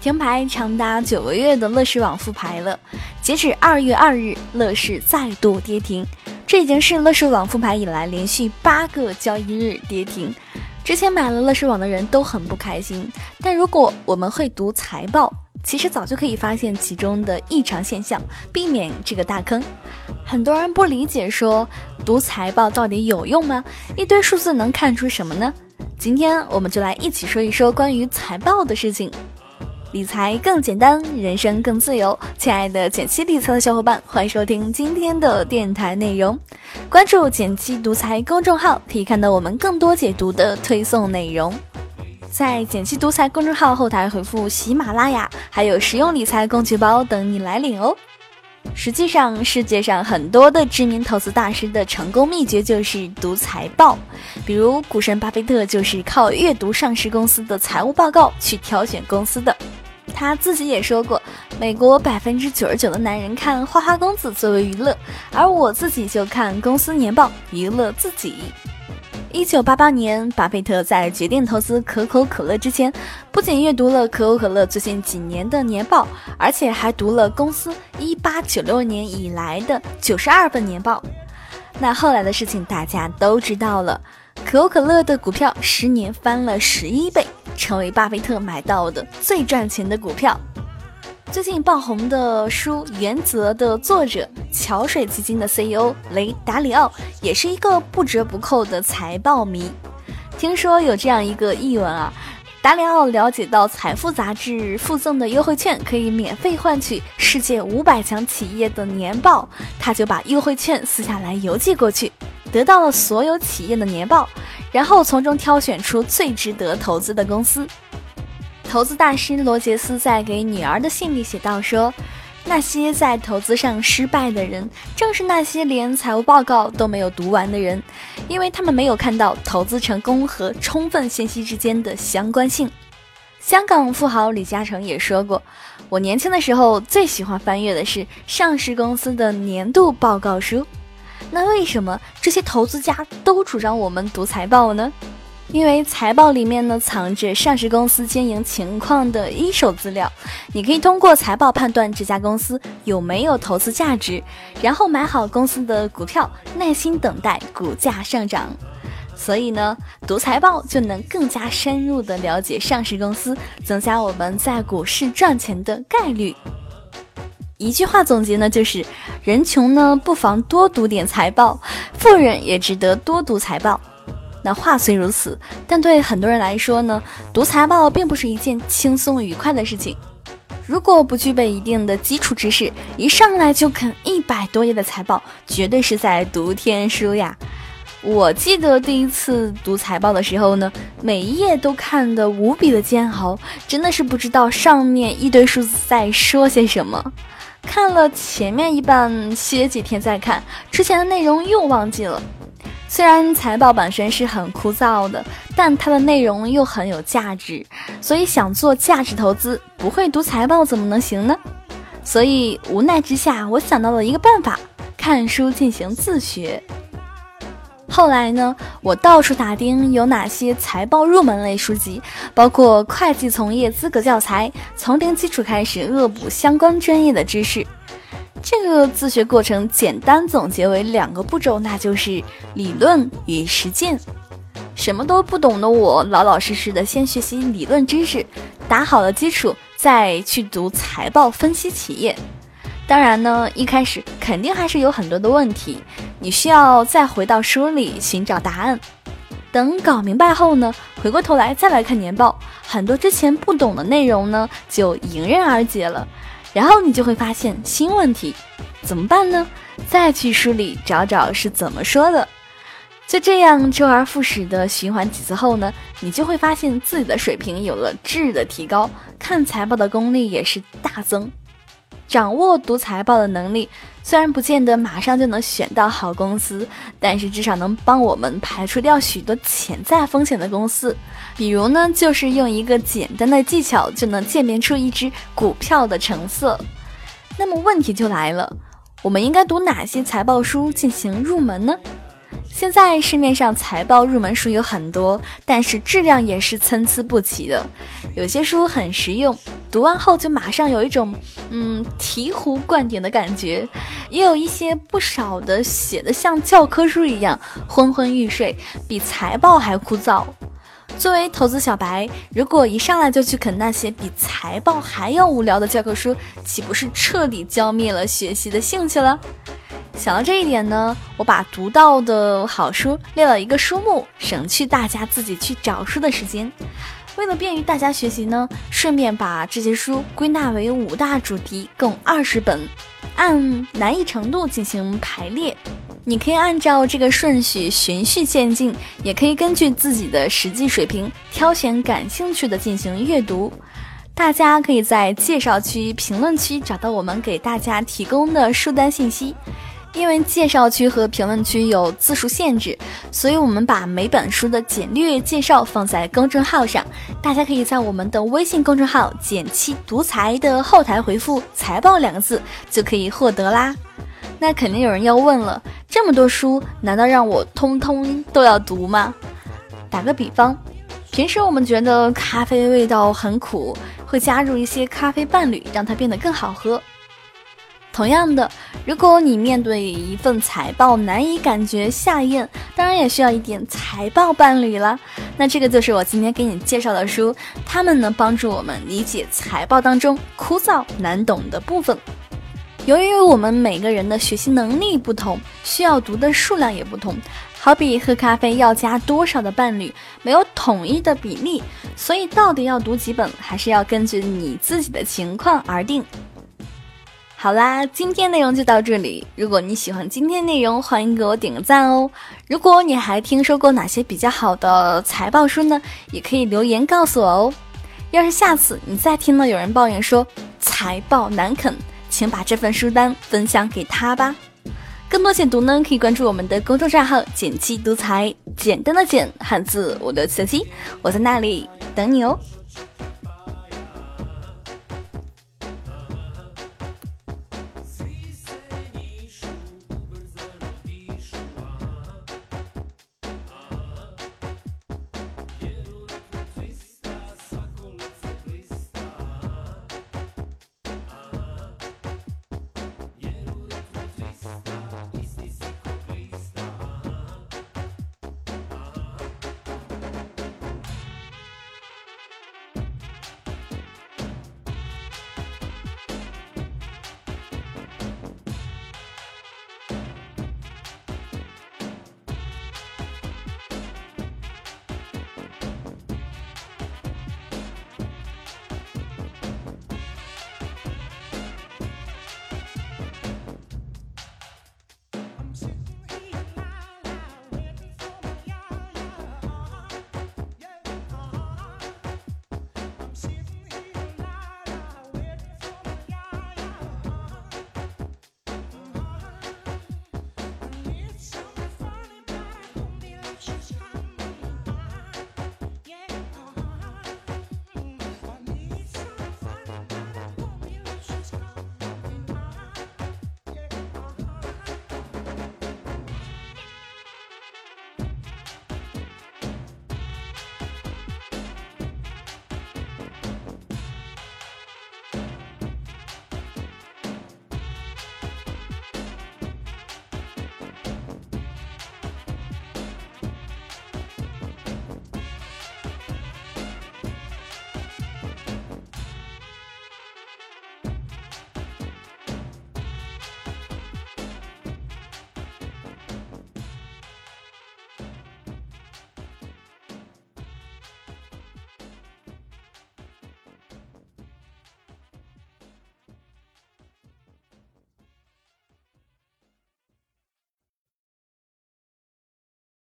停牌长达九个月的乐视网复牌了。截止二月二日，乐视再度跌停，这已经是乐视网复牌以来连续八个交易日跌停。之前买了乐视网的人都很不开心，但如果我们会读财报，其实早就可以发现其中的异常现象，避免这个大坑。很多人不理解，说读财报到底有用吗？一堆数字能看出什么呢？今天我们就来一起说一说关于财报的事情。理财更简单，人生更自由。亲爱的简七理财的小伙伴，欢迎收听今天的电台内容。关注简七独裁公众号，可以看到我们更多解读的推送内容。在简七独裁公众号后台回复“喜马拉雅”，还有实用理财工具包等你来领哦。实际上，世界上很多的知名投资大师的成功秘诀就是读财报，比如股神巴菲特就是靠阅读上市公司的财务报告去挑选公司的。他自己也说过，美国百分之九十九的男人看花花公子作为娱乐，而我自己就看公司年报娱乐自己。一九八八年，巴菲特在决定投资可口可乐之前，不仅阅读了可口可乐最近几年的年报，而且还读了公司一八九六年以来的九十二份年报。那后来的事情大家都知道了，可口可乐的股票十年翻了十一倍。成为巴菲特买到的最赚钱的股票。最近爆红的书《原则》的作者桥水基金的 CEO 雷达里奥也是一个不折不扣的财报迷。听说有这样一个译文啊，达里奥了解到《财富》杂志附赠的优惠券可以免费换取世界五百强企业的年报，他就把优惠券撕下来邮寄过去。得到了所有企业的年报，然后从中挑选出最值得投资的公司。投资大师罗杰斯在给女儿的信里写道说：“那些在投资上失败的人，正是那些连财务报告都没有读完的人，因为他们没有看到投资成功和充分信息之间的相关性。”香港富豪李嘉诚也说过：“我年轻的时候最喜欢翻阅的是上市公司的年度报告书。”那为什么这些投资家都主张我们读财报呢？因为财报里面呢藏着上市公司经营情况的一手资料，你可以通过财报判断这家公司有没有投资价值，然后买好公司的股票，耐心等待股价上涨。所以呢，读财报就能更加深入的了解上市公司，增加我们在股市赚钱的概率。一句话总结呢，就是人穷呢，不妨多读点财报；富人也值得多读财报。那话虽如此，但对很多人来说呢，读财报并不是一件轻松愉快的事情。如果不具备一定的基础知识，一上来就啃一百多页的财报，绝对是在读天书呀。我记得第一次读财报的时候呢，每一页都看得无比的煎熬，真的是不知道上面一堆数字在说些什么。看了前面一半，歇几天再看之前的内容又忘记了。虽然财报本身是很枯燥的，但它的内容又很有价值，所以想做价值投资，不会读财报怎么能行呢？所以无奈之下，我想到了一个办法：看书进行自学。后来呢，我到处打听有哪些财报入门类书籍，包括会计从业资格教材，从零基础开始恶补相关专业的知识。这个自学过程简单总结为两个步骤，那就是理论与实践。什么都不懂的我，老老实实的先学习理论知识，打好了基础，再去读财报分析企业。当然呢，一开始肯定还是有很多的问题，你需要再回到书里寻找答案。等搞明白后呢，回过头来再来看年报，很多之前不懂的内容呢就迎刃而解了。然后你就会发现新问题，怎么办呢？再去书里找找是怎么说的。就这样周而复始的循环几次后呢，你就会发现自己的水平有了质的提高，看财报的功力也是大增。掌握读财报的能力，虽然不见得马上就能选到好公司，但是至少能帮我们排除掉许多潜在风险的公司。比如呢，就是用一个简单的技巧就能鉴别出一只股票的成色。那么问题就来了，我们应该读哪些财报书进行入门呢？现在市面上财报入门书有很多，但是质量也是参差不齐的。有些书很实用，读完后就马上有一种嗯醍醐灌顶的感觉，也有一些不少的写的像教科书一样昏昏欲睡，比财报还枯燥。作为投资小白，如果一上来就去啃那些比财报还要无聊的教科书，岂不是彻底浇灭了学习的兴趣了？想到这一点呢，我把读到的好书列了一个书目，省去大家自己去找书的时间。为了便于大家学习呢，顺便把这些书归纳为五大主题，共二十本，按难易程度进行排列。你可以按照这个顺序循序渐进，也可以根据自己的实际水平挑选感兴趣的进行阅读。大家可以在介绍区、评论区找到我们给大家提供的书单信息。因为介绍区和评论区有字数限制，所以我们把每本书的简略介绍放在公众号上，大家可以在我们的微信公众号“简七独裁”的后台回复“财报”两个字就可以获得啦。那肯定有人要问了，这么多书，难道让我通通都要读吗？打个比方，平时我们觉得咖啡味道很苦，会加入一些咖啡伴侣，让它变得更好喝。同样的，如果你面对一份财报难以感觉下咽，当然也需要一点财报伴侣了。那这个就是我今天给你介绍的书，它们能帮助我们理解财报当中枯燥难懂的部分。由于我们每个人的学习能力不同，需要读的数量也不同。好比喝咖啡要加多少的伴侣，没有统一的比例，所以到底要读几本，还是要根据你自己的情况而定。好啦，今天内容就到这里。如果你喜欢今天内容，欢迎给我点个赞哦。如果你还听说过哪些比较好的财报书呢？也可以留言告诉我哦。要是下次你再听到有人抱怨说财报难啃，请把这份书单分享给他吧。更多解读呢，可以关注我们的公众账号“简七独裁”，简单的简，汉字我的七七，我在那里等你哦。